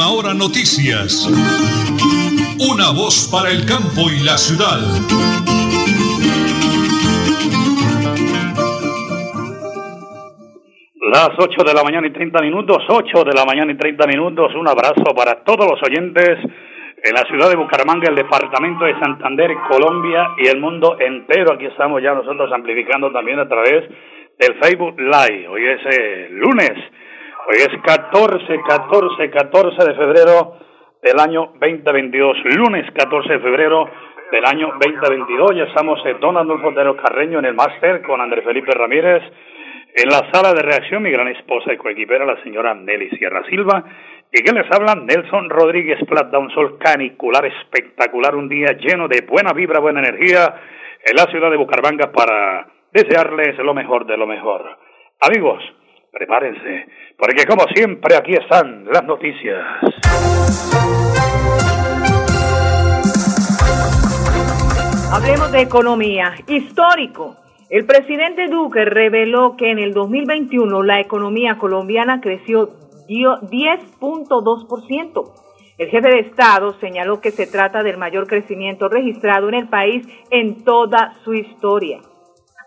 Última Hora Noticias. Una voz para el campo y la ciudad. Las 8 de la mañana y 30 minutos, 8 de la mañana y 30 minutos. Un abrazo para todos los oyentes en la ciudad de Bucaramanga, el departamento de Santander, Colombia y el mundo entero. Aquí estamos ya nosotros amplificando también a través del Facebook Live. Hoy es eh, lunes, hoy es 14, 14, 14 de febrero del año 2022. Lunes 14 de febrero del año 2022. Ya estamos en Don Adolfo Carreño en el máster con Andrés Felipe Ramírez. En la sala de reacción, mi gran esposa y coequipera, la señora Nelly Sierra Silva. Y que les habla Nelson Rodríguez Plata, un sol canicular espectacular, un día lleno de buena vibra, buena energía en la ciudad de Bucaramanga para desearles lo mejor de lo mejor. Amigos, prepárense, porque como siempre aquí están las noticias. Hablemos de economía. Histórico. El presidente Duque reveló que en el 2021 la economía colombiana creció 10.2%. El jefe de Estado señaló que se trata del mayor crecimiento registrado en el país en toda su historia.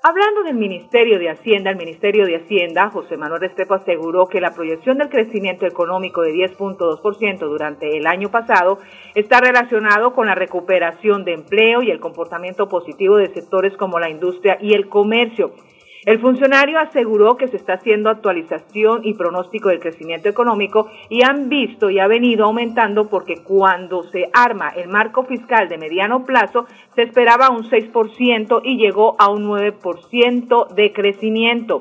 Hablando del Ministerio de Hacienda, el Ministerio de Hacienda, José Manuel Restrepo aseguró que la proyección del crecimiento económico de 10.2% durante el año pasado está relacionado con la recuperación de empleo y el comportamiento positivo de sectores como la industria y el comercio. El funcionario aseguró que se está haciendo actualización y pronóstico del crecimiento económico y han visto y ha venido aumentando porque cuando se arma el marco fiscal de mediano plazo se esperaba un 6% y llegó a un 9% de crecimiento.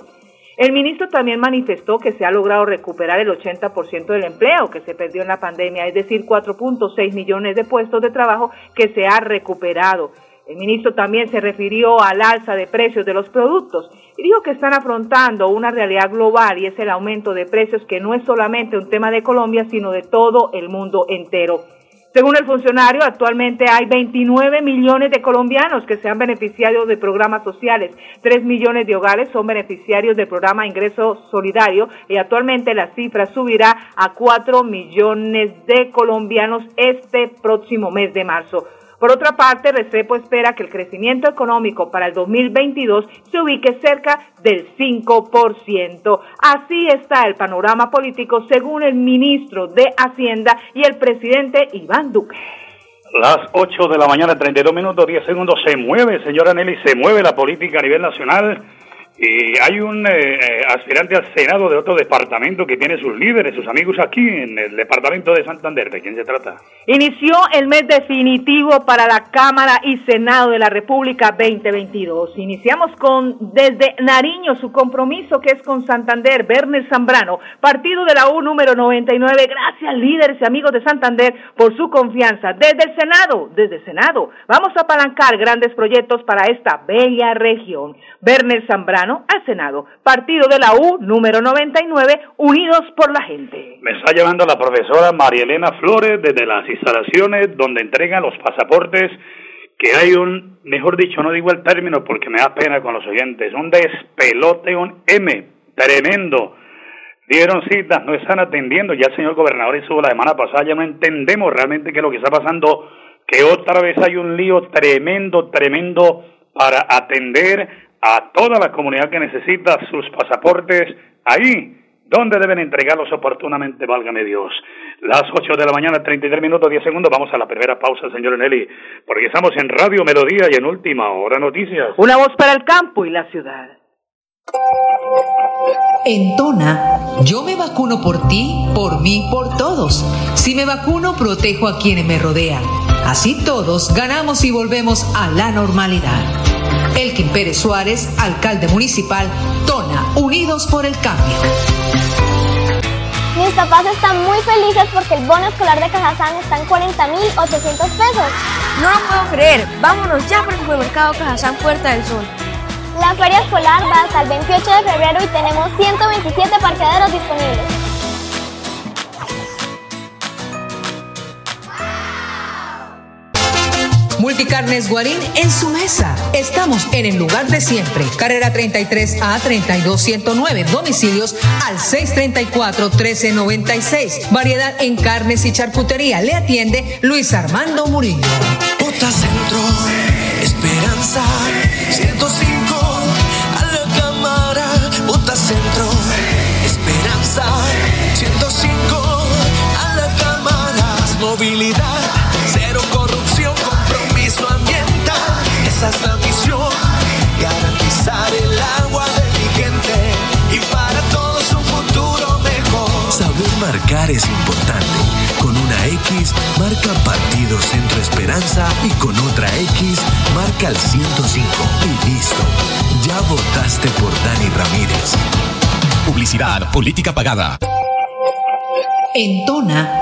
El ministro también manifestó que se ha logrado recuperar el 80% del empleo que se perdió en la pandemia, es decir, 4.6 millones de puestos de trabajo que se ha recuperado. El ministro también se refirió al alza de precios de los productos y dijo que están afrontando una realidad global y es el aumento de precios que no es solamente un tema de Colombia, sino de todo el mundo entero. Según el funcionario, actualmente hay 29 millones de colombianos que se han beneficiado de programas sociales. 3 millones de hogares son beneficiarios del programa Ingreso Solidario y actualmente la cifra subirá a 4 millones de colombianos este próximo mes de marzo. Por otra parte, Restrepo espera que el crecimiento económico para el 2022 se ubique cerca del 5%. Así está el panorama político según el ministro de Hacienda y el presidente Iván Duque. Las 8 de la mañana, 32 minutos, 10 segundos, se mueve, señora Nelly, se mueve la política a nivel nacional y hay un eh, eh, aspirante al Senado de otro departamento que tiene sus líderes, sus amigos aquí en el departamento de Santander. ¿De quién se trata? Inició el mes definitivo para la Cámara y Senado de la República 2022. Iniciamos con desde Nariño su compromiso que es con Santander, Bernes Zambrano, partido de la U número 99. Gracias líderes y amigos de Santander por su confianza. Desde el Senado, desde el Senado, vamos a apalancar grandes proyectos para esta bella región. Bernes Zambrano al Senado. Partido de la U, número 99, Unidos por la Gente. Me está llevando la profesora María Elena Flores desde las instalaciones donde entregan los pasaportes, que hay un, mejor dicho, no digo el término porque me da pena con los oyentes, un despelote, un M, tremendo. Dieron citas, no están atendiendo, ya el señor gobernador hizo la semana pasada, ya no entendemos realmente qué es lo que está pasando, que otra vez hay un lío tremendo, tremendo para atender a toda la comunidad que necesita sus pasaportes ahí donde deben entregarlos oportunamente, válgame Dios. Las 8 de la mañana, 33 minutos, 10 segundos, vamos a la primera pausa, señor Nelly, porque estamos en Radio Melodía y en Última Hora Noticias. Una voz para el campo y la ciudad. En Tona, yo me vacuno por ti, por mí, por todos. Si me vacuno, protejo a quienes me rodean. Así todos ganamos y volvemos a la normalidad. Elkin Pérez Suárez, alcalde municipal, Tona, Unidos por el Cambio. Mis papás están muy felices porque el bono escolar de Cajazán está en 40.800 pesos. No lo puedo creer. Vámonos ya por el supermercado Cajazán Puerta del Sol. La feria escolar va hasta el 28 de febrero y tenemos 127 parqueaderos disponibles. Multicarnes Guarín en su mesa. Estamos en el lugar de siempre. Carrera 33 a 32109. Domicilios al 634 1396. Variedad en carnes y charcutería. Le atiende Luis Armando Murillo. Centro, Esperanza 105 a la cámara. Centro, Esperanza 105 a la cámara. Movilidad esa es la misión, garantizar el agua de mi gente y para todos un futuro mejor. Saber marcar es importante. Con una X marca Partido Centro Esperanza y con otra X marca el 105 y listo. Ya votaste por Dani Ramírez. Publicidad, política pagada. En Tona,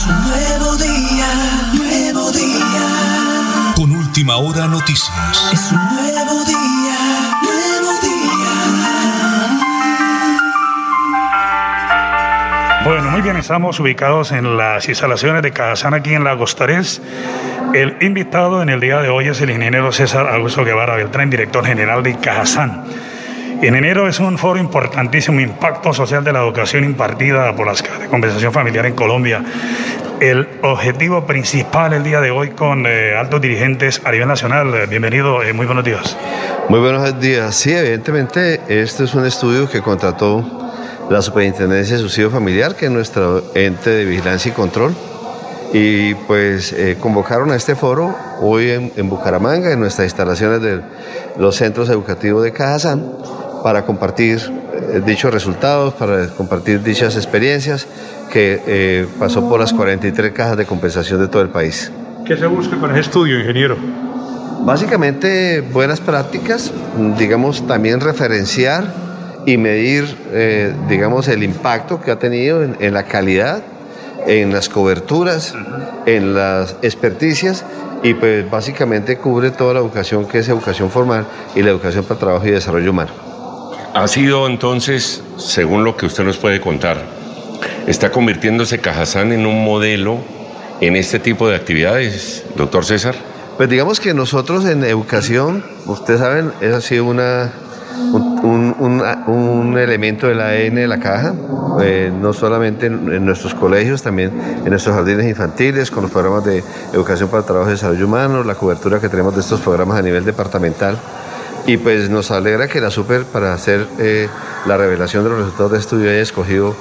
Es un nuevo día, nuevo día. Con última hora noticias. Es un nuevo día, nuevo día. Bueno, muy bien, estamos ubicados en las instalaciones de Cajazán aquí en Lagos Tarés. El invitado en el día de hoy es el ingeniero César Augusto Guevara Beltrán, director general de Cajazán. En enero es un foro importantísimo, impacto social de la educación impartida por las de compensación familiar en Colombia. El objetivo principal el día de hoy con eh, altos dirigentes a nivel nacional. Bienvenido, eh, muy buenos días. Muy buenos días. Sí, evidentemente este es un estudio que contrató la Superintendencia de Subsidio Familiar, que es nuestro ente de vigilancia y control. Y pues eh, convocaron a este foro hoy en, en Bucaramanga, en nuestras instalaciones de los centros educativos de Cajazán para compartir eh, dichos resultados, para compartir dichas experiencias que eh, pasó por las 43 cajas de compensación de todo el país. ¿Qué se busca con ese estudio, ingeniero? Básicamente buenas prácticas, digamos también referenciar y medir, eh, digamos, el impacto que ha tenido en, en la calidad, en las coberturas, en las experticias y pues básicamente cubre toda la educación que es educación formal y la educación para trabajo y desarrollo humano. Ha sido entonces, según lo que usted nos puede contar, está convirtiéndose Cajazán en un modelo en este tipo de actividades, doctor César. Pues digamos que nosotros en educación, ustedes saben, eso ha sido una, un, un, un, elemento del ADN de la caja, eh, no solamente en, en, nuestros colegios, también en nuestros jardines infantiles, con los programas de educación para el trabajo y desarrollo humano, la cobertura que tenemos de estos programas a nivel departamental. Y pues nos alegra que la Super para hacer eh, la revelación de los resultados de estudio haya escogido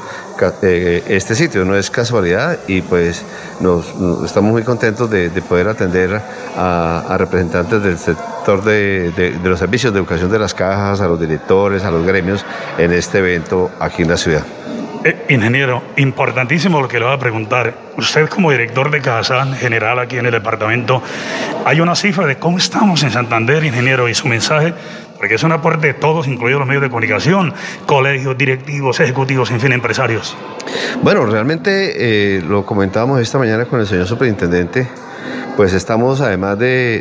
eh, este sitio, no es casualidad y pues nos, estamos muy contentos de, de poder atender a, representantes del sector de, de los servicios de educación de las cajas, a los directores, a los gremios en este evento aquí en la ciudad. Eh, ingeniero, importantísimo lo que le voy a preguntar. Usted como director de Cajazán General aquí en el departamento, hay una cifra de cómo estamos en Santander, ingeniero, y su mensaje, porque es un aporte de todos, incluidos los medios de comunicación, colegios, directivos, ejecutivos, en fin, empresarios. Bueno, realmente eh, lo comentábamos esta mañana con el señor superintendente pues estamos además de,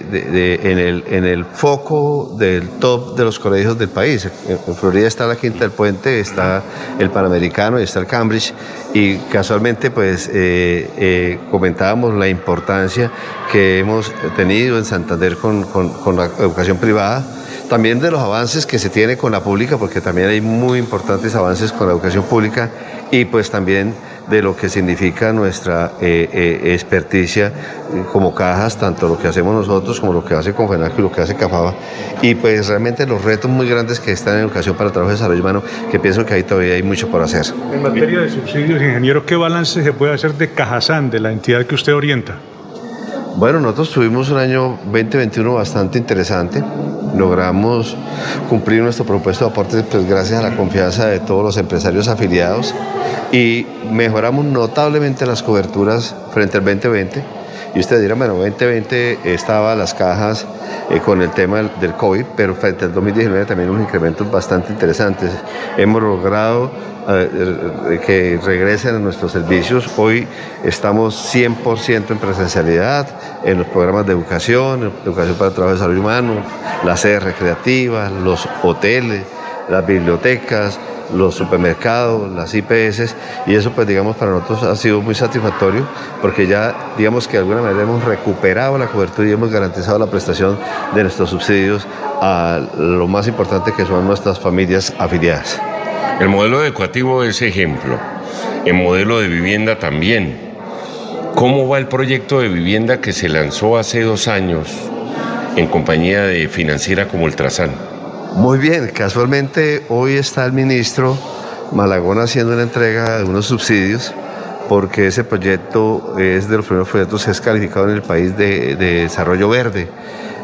en, el, en el foco del top de los colegios del país. En, en, Florida está la Quinta del Puente, está el Panamericano y está el Cambridge. Y casualmente pues eh, eh, comentábamos la importancia que hemos tenido en Santander con, con, con la educación privada. También de los avances que se tiene con la pública, porque también hay muy importantes avances con la educación pública. Y pues también de lo que significa nuestra eh, eh, experticia como cajas, tanto lo que hacemos nosotros como lo que hace Confenac y lo que hace Cafaba. Y pues realmente los retos muy grandes que están en educación para el trabajo y desarrollo humano, que pienso que ahí todavía hay mucho por hacer. En materia de subsidios, ingeniero, ¿qué balance se puede hacer de Cajazán, de la entidad que usted orienta? Bueno, nosotros tuvimos un año 2021 bastante interesante. Logramos cumplir nuestro propuesto de aportes pues, gracias a la confianza de todos los empresarios afiliados y mejoramos notablemente las coberturas frente al 2020 y usted dirá, bueno, 2020 estaba las cajas eh, con el tema del, COVID, pero frente al 2019 también unos incrementos bastante interesantes. Hemos logrado eh, eh, que regresen a nuestros servicios. Hoy estamos 100% en presencialidad, en los programas de educación, educación para el trabajo de salud humano, las sedes recreativas, los hoteles, las bibliotecas, los supermercados, las IPS, y eso pues digamos para nosotros ha sido muy satisfactorio porque ya digamos que de alguna manera hemos recuperado la cobertura y hemos garantizado la prestación de nuestros subsidios a lo más importante que son nuestras familias afiliadas. El modelo educativo es ejemplo, el modelo de vivienda también. ¿Cómo va el proyecto de vivienda que se lanzó hace dos años en compañía de financiera como Ultrasan? Muy bien, casualmente hoy está el ministro Malagón haciendo una entrega de unos subsidios porque ese proyecto es de los primeros proyectos que es calificado en el país de, de desarrollo verde.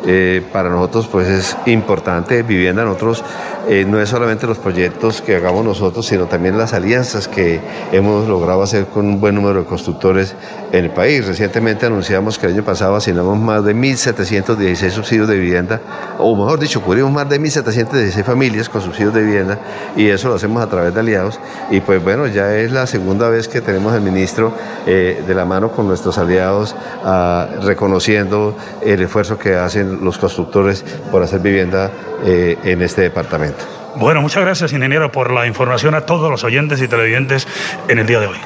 Eh, para nosotros pues es importante vivienda. Nosotros eh, no es solamente los proyectos que hagamos nosotros, sino también las alianzas que hemos logrado hacer con un buen número de constructores en el país. Recientemente anunciamos que el año pasado asignamos más de 1.716 subsidios de vivienda, o mejor dicho, cubrimos más de 1.716 familias con subsidios de vivienda y eso lo hacemos a través de aliados. Y pues bueno, ya es la segunda vez que tenemos al ministro eh, de la mano con nuestros aliados ah, reconociendo el esfuerzo que hacen los constructores por hacer vivienda eh, en este departamento. Bueno, muchas gracias, ingeniero, por la información a todos los oyentes y televidentes en el día de hoy.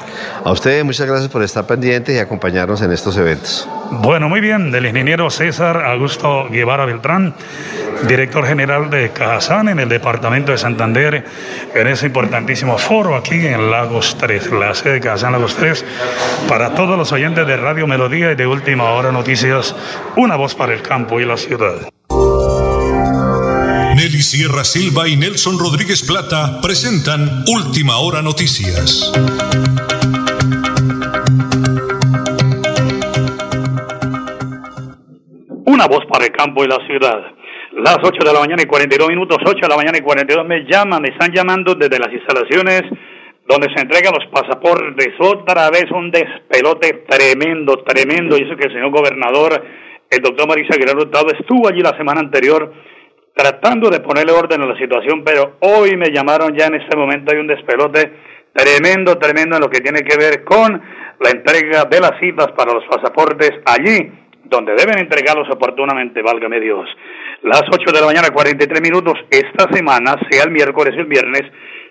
A ustedes muchas gracias por estar pendientes y acompañarnos en estos eventos. Bueno, muy bien, del ingeniero César Augusto Guevara Beltrán, director general de Cajazán en el departamento de Santander, en ese importantísimo foro aquí en Lagos 3, la sede de Cajazán Lagos 3, para todos los oyentes de Radio Melodía y de Última Hora Noticias, una voz para el campo y la ciudad. Nelly Sierra Silva y Nelson Rodríguez Plata presentan Última Hora Noticias. Una voz para el campo y la ciudad. Las 8 de la mañana y 42 minutos, 8 de la mañana y 42 me llaman, me están llamando desde las instalaciones donde se entregan los pasaportes. Otra vez un despelote tremendo, tremendo. Y eso que el señor gobernador, el doctor Marisa Aguilar Hurtado, estuvo allí la semana anterior tratando de ponerle orden a la situación, pero hoy me llamaron ya en este momento, hay un despelote tremendo, tremendo en lo que tiene que ver con la entrega de las citas para los pasaportes allí donde deben entregarlos oportunamente, válgame Dios. Las 8 de la mañana, 43 minutos, esta semana, sea el miércoles o el viernes,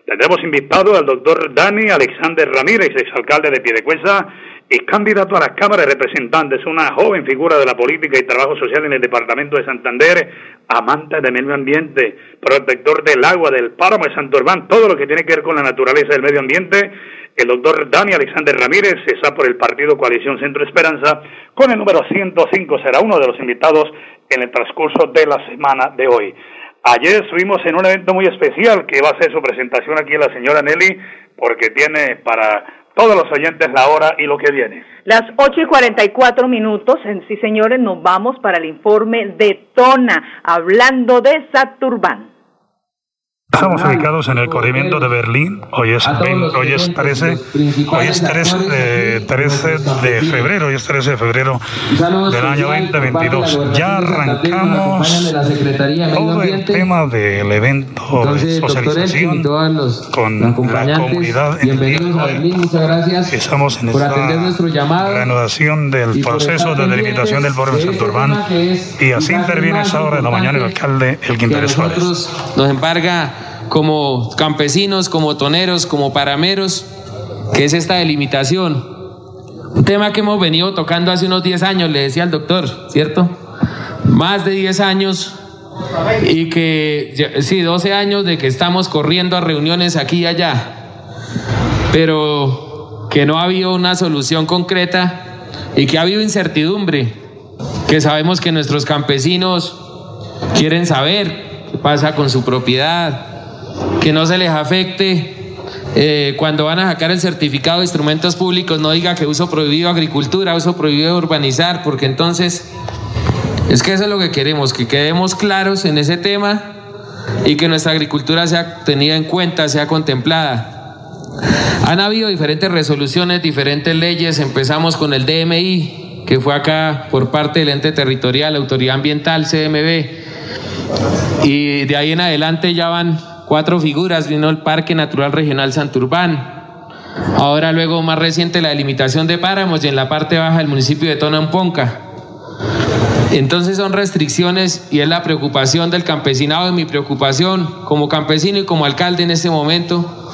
tendremos invitado al doctor Dani Alexander Ramírez, exalcalde de Piedecuesta y candidato a la Cámara de Representantes, una joven figura de la política y trabajo social en el departamento de Santander, amante del medio ambiente, protector del agua, del páramo de Santurbán, todo lo que tiene que ver con la naturaleza del medio ambiente. El doctor Dani Alexander Ramírez está por el partido Coalición Centro Esperanza con el número 105, será uno de los invitados en el transcurso de la semana de hoy. Ayer estuvimos en un evento muy especial que va a ser su presentación aquí la señora Nelly, porque tiene para todos los oyentes la hora y lo que viene. Las 8 y 44 minutos, sí señores, nos vamos para el informe de Tona, hablando de Saturban. Estamos ubicados en el corrimiento de Berlín. Hoy es, hoy es 13, hoy es 13 de, 13 de febrero, hoy es 13 de febrero del año 2022. Ya arrancamos todo el tema del evento de socialización con la comunidad en el Muchas gracias Estamos en llamado reanudación del proceso de delimitación del pueblo de Santurbán y así interviene esa hora de la mañana el alcalde El Quintero Suárez. Nos embarga como campesinos, como toneros, como parameros, que es esta delimitación. Un tema que hemos venido tocando hace unos 10 años, le decía al doctor, ¿cierto? Más de 10 años y que, sí, 12 años de que estamos corriendo a reuniones aquí y allá, pero que no ha habido una solución concreta y que ha habido incertidumbre, que sabemos que nuestros campesinos quieren saber qué pasa con su propiedad, que no se les afecte eh, cuando van a sacar el certificado de instrumentos públicos no diga que uso prohibido agricultura, uso prohibido urbanizar, porque entonces es que eso es lo que queremos, que quedemos claros en ese tema y que nuestra agricultura sea tenida en cuenta, sea contemplada. Han habido diferentes resoluciones, diferentes leyes. Empezamos con el DMI, que fue acá por parte del ente territorial, Autoridad Ambiental, CMB. Y de ahí en adelante ya van cuatro figuras. Vino el Parque Natural Regional Santurbán. Ahora luego más reciente la delimitación de páramos y en la parte baja del municipio de Tonamponca. Entonces son restricciones y es la preocupación del campesinado, y mi preocupación como campesino y como alcalde en este momento.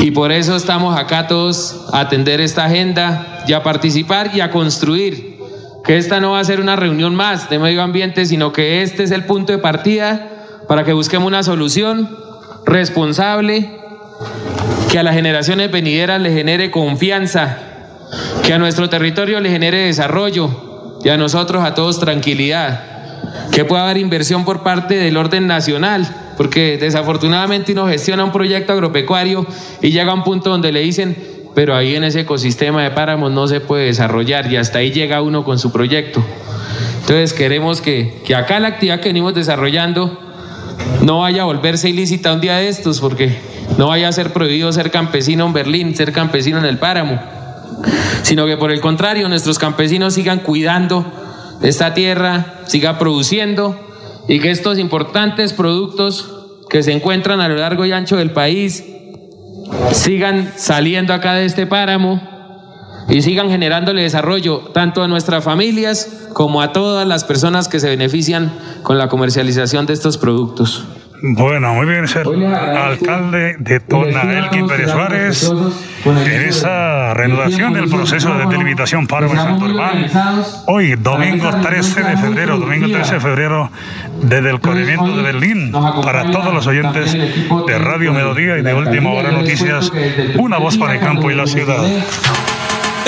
Y por eso estamos acá todos a atender esta agenda y a participar y a construir. Que esta no va a ser una reunión más de medio ambiente, sino que este es el punto de partida para que busquemos una solución responsable, que a las generaciones venideras le genere confianza, que a nuestro territorio le genere desarrollo y a nosotros a todos tranquilidad, que pueda haber inversión por parte del orden nacional, porque desafortunadamente uno gestiona un proyecto agropecuario y llega a un punto donde le dicen, pero ahí en ese ecosistema de páramos no se puede desarrollar y hasta ahí llega uno con su proyecto. Entonces queremos que, que acá la actividad que venimos desarrollando no vaya a volverse ilícita un día de estos, porque no vaya a ser prohibido ser campesino en Berlín, ser campesino en el páramo, sino que por el contrario nuestros campesinos sigan cuidando esta tierra, siga produciendo y que estos importantes productos que se encuentran a lo largo y ancho del país sigan saliendo acá de este páramo y sigan generándole desarrollo tanto a nuestras familias como a todas las personas que se benefician con la comercialización de estos productos. Bueno, muy bien, ser alcalde de Tona, Elkin Pérez Suárez, en esa reanudación del proceso de delimitación para de Santurbán. Hoy, domingo 13 de febrero, domingo 13 de febrero, desde el corrimiento de Berlín, para todos los oyentes de Radio Melodía y de Última Hora Noticias, una voz para el campo y la ciudad.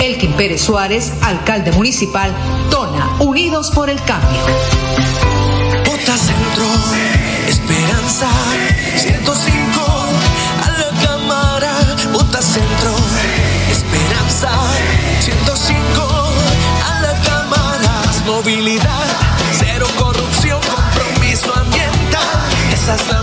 Elkin Pérez Suárez, alcalde municipal, Tona, Unidos por el Cambio. Bota Centro, Esperanza, 105, a la cámara, Bota Centro, Esperanza, 105, a la cámara, movilidad, cero corrupción, compromiso ambiental, esa es la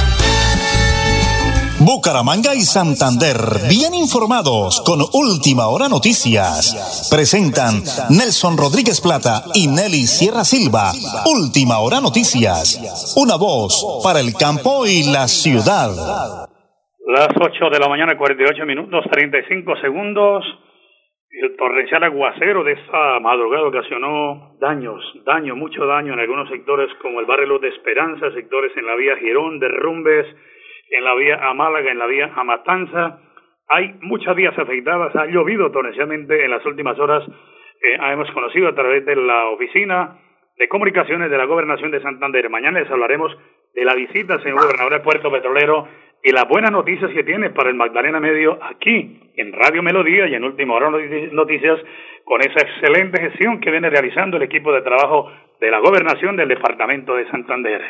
Bucaramanga y Santander, bien informados con Última Hora Noticias. Presentan Nelson Rodríguez Plata y Nelly Sierra Silva. Última Hora Noticias. Una voz para el campo y la ciudad. Las 8 de la mañana, 48 minutos, 35 segundos. El torrencial aguacero de esta madrugada ocasionó daños, daño, mucho daño en algunos sectores como el barrio de Esperanza, sectores en la vía Girón, derrumbes en la vía a Málaga, en la vía a Matanza. Hay muchas vías afectadas, ha llovido torrencialmente en las últimas horas. Eh, hemos conocido a través de la oficina de comunicaciones de la Gobernación de Santander. Mañana les hablaremos de la visita señor gobernador del puerto petrolero y las buenas noticias que tiene para el Magdalena Medio aquí en Radio Melodía y en Última Hora Noticias con esa excelente gestión que viene realizando el equipo de trabajo de la gobernación del departamento de Santander.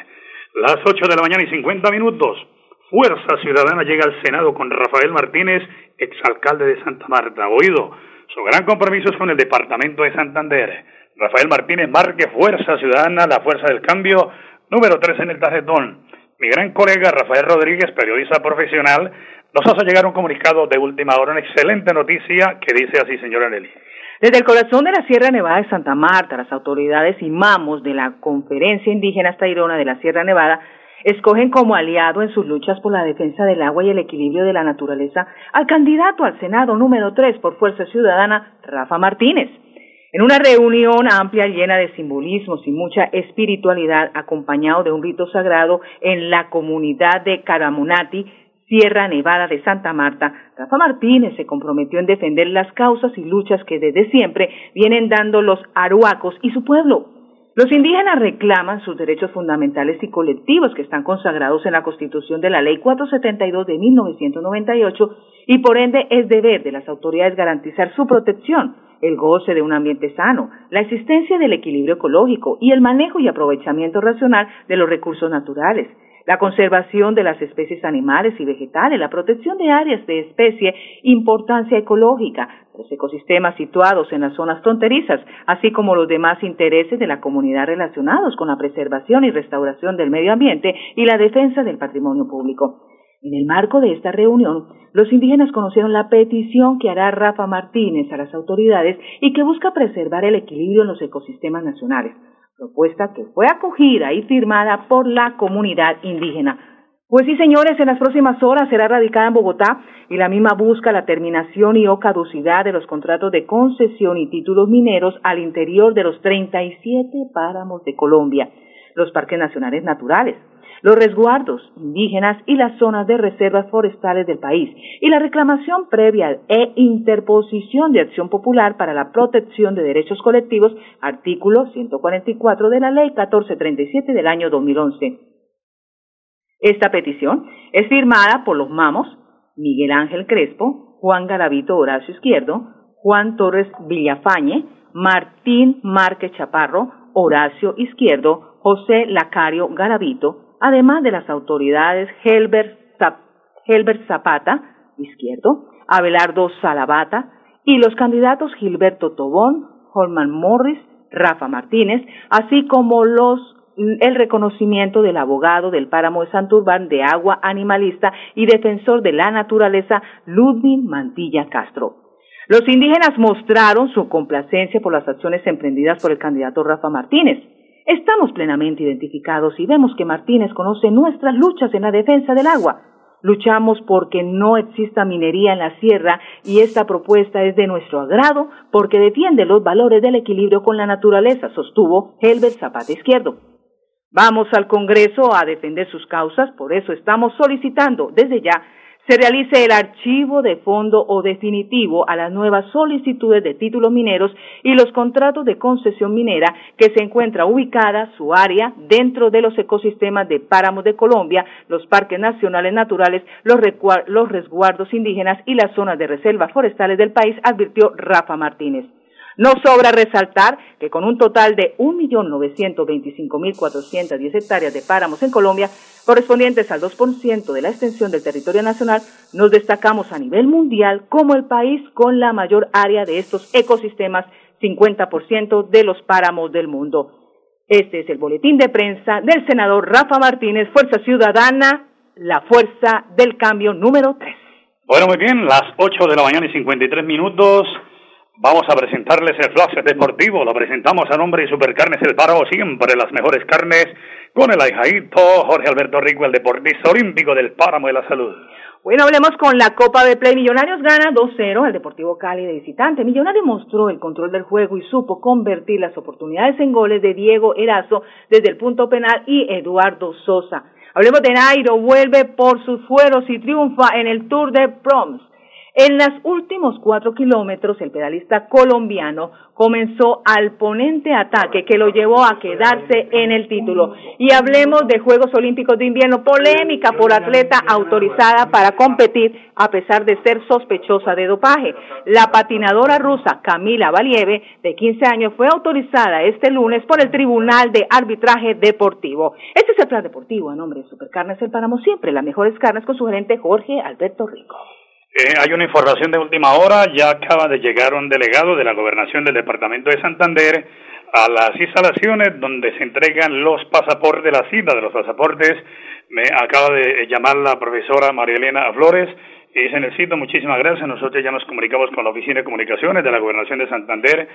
Las 8 de la mañana y 50 minutos. Fuerza Ciudadana llega al Senado con Rafael Martínez, exalcalde de Santa Marta. Oído, su gran compromiso es con el departamento de Santander. Rafael Martínez marque Fuerza Ciudadana, la fuerza del cambio, número 3 en el tarjetón. Mi gran colega Rafael Rodríguez, periodista profesional, nos hace llegar un comunicado de última hora, una excelente noticia que dice así, señora Nelly. Desde el corazón de la Sierra Nevada de Santa Marta, las autoridades y mamos de la Conferencia Indígena Tairona de la Sierra Nevada escogen como aliado en sus luchas por la defensa del agua y el equilibrio de la naturaleza al candidato al Senado número 3 por Fuerza Ciudadana, Rafa Martínez. En una reunión amplia llena de simbolismos y mucha espiritualidad, acompañado de un rito sagrado en la comunidad de Caramunati, Sierra Nevada de Santa Marta, Rafa Martínez se comprometió en defender las causas y luchas que desde siempre vienen dando los aruacos y su pueblo. Los indígenas reclaman sus derechos fundamentales y colectivos que están consagrados en la Constitución de la Ley 472 de 1998 y por ende es deber de las autoridades garantizar su protección el goce de un ambiente sano, la existencia del equilibrio ecológico y el manejo y aprovechamiento racional de los recursos naturales, la conservación de las especies animales y vegetales, la protección de áreas de especie, importancia ecológica, los ecosistemas situados en las zonas fronterizas, así como los demás intereses de la comunidad relacionados con la preservación y restauración del medio ambiente y la defensa del patrimonio público. En el marco de esta reunión, los indígenas conocieron la petición que hará Rafa Martínez a las autoridades y que busca preservar el equilibrio en los ecosistemas nacionales, propuesta que fue acogida y firmada por la comunidad indígena. Pues sí, señores, en las próximas horas será radicada en Bogotá y la misma busca la terminación y o caducidad de los contratos de concesión y títulos mineros al interior de los 37 páramos de Colombia, los parques nacionales naturales, los resguardos indígenas y las zonas de reservas forestales del país y la reclamación previa e interposición de acción popular para la protección de derechos colectivos, artículo 144 de la Ley 1437 del año 2011. Esta petición es firmada por los mamos Miguel Ángel Crespo, Juan Garavito Horacio Izquierdo, Juan Torres Villafañe, Martín Márquez Chaparro, Horacio Izquierdo, José Lacario Garavito, además de las autoridades Helbert, Zapata, izquierdo, Abelardo Salabata y los candidatos Gilberto Tobón, Holman Morris, Rafa Martínez, así como los el reconocimiento del abogado del páramo de Santurbán de agua animalista y defensor de la naturaleza Ludwig Mantilla Castro. Los indígenas mostraron su complacencia por las acciones emprendidas por el candidato Rafa Martínez, Estamos plenamente identificados y vemos que Martínez conoce nuestras luchas en la defensa del agua. Luchamos porque no exista minería en la sierra y esta propuesta es de nuestro agrado porque defiende los valores del equilibrio con la naturaleza, sostuvo Helbert Zapata Izquierdo. Vamos al Congreso a defender sus causas, por eso estamos solicitando desde ya se realice el archivo de fondo o definitivo a las nuevas solicitudes de títulos mineros y los contratos de concesión minera que se encuentra ubicada su área dentro de los ecosistemas de páramos de Colombia, los parques nacionales naturales, los, los resguardos indígenas y las zonas de reservas forestales del país, advirtió Rafa Martínez. No sobra resaltar que con un total de 1.925.410 hectáreas de páramos en Colombia, correspondientes al 2% de la extensión del territorio nacional, nos destacamos a nivel mundial como el país con la mayor área de estos ecosistemas, 50% de los páramos del mundo. Este es el boletín de prensa del senador Rafa Martínez, Fuerza Ciudadana, la Fuerza del Cambio número 3. Bueno, muy bien, las 8 de la mañana y 53 minutos. Vamos a presentarles el flash deportivo. Lo presentamos a nombre de Supercarnes El Paro, siempre las mejores carnes, con el ahijaito Jorge Alberto Rico, el deportista olímpico del Páramo de la Salud. Bueno, hablemos con la Copa de Play. Millonarios gana 2-0 al Deportivo Cali de visitante. Millonarios mostró el control del juego y supo convertir las oportunidades en goles de Diego Erazo desde el punto penal y Eduardo Sosa. Hablemos de Nairo, vuelve por sus fueros y triunfa en el Tour de Proms. En los últimos cuatro kilómetros, el pedalista colombiano comenzó al ponente ataque que lo llevó a quedarse en el título. Y hablemos de Juegos Olímpicos de Invierno, polémica por atleta autorizada para competir a pesar de ser sospechosa de dopaje. La patinadora rusa Camila Valieve, de 15 años, fue autorizada este lunes por el Tribunal de Arbitraje Deportivo. Este es el plan deportivo a nombre de Supercarnes El Páramo Siempre, las mejores carnes con su gerente Jorge Alberto Rico. Eh, hay una información de última hora, ya acaba de llegar un delegado de la gobernación del departamento de Santander a las instalaciones donde se entregan los pasaportes, la cita de los pasaportes. Me acaba de llamar la profesora María Elena Flores dice en el sitio, muchísimas gracias. Nosotros ya nos comunicamos con la Oficina de Comunicaciones de la Gobernación de Santander,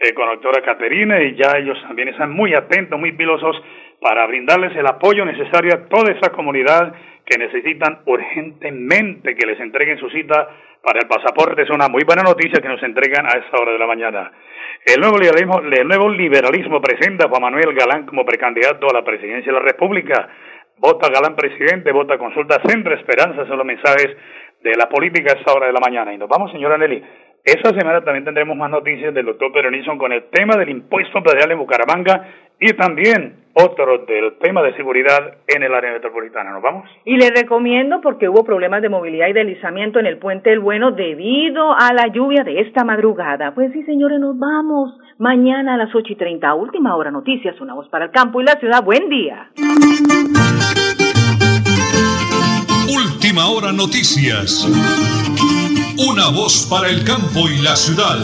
eh, con la doctora Caterina, y ya ellos también están muy atentos, muy pilosos para brindarles el apoyo necesario a toda esa comunidad que necesitan urgentemente que les entreguen su cita para el pasaporte. Es una muy buena noticia que nos entregan a esta hora de la mañana. El nuevo liberalismo, el nuevo liberalismo presenta a Juan Manuel Galán como precandidato a la presidencia de la República. Vota Galán presidente, vota consulta Centro Esperanza, son los mensajes de la política a esta hora de la mañana. Y nos vamos, señora Nelly. Esta semana también tendremos más noticias del doctor Pedro con el tema del impuesto predial en Bucaramanga y también otro del tema de seguridad en el área metropolitana. ¿Nos vamos? Y le recomiendo porque hubo problemas de movilidad y deslizamiento en el puente El Bueno debido a la lluvia de esta madrugada. Pues sí, señores, nos vamos. Mañana a las ocho y treinta, última hora noticias, una voz para el campo y la ciudad. Buen día. Última hora noticias. Una voz para el campo y la ciudad.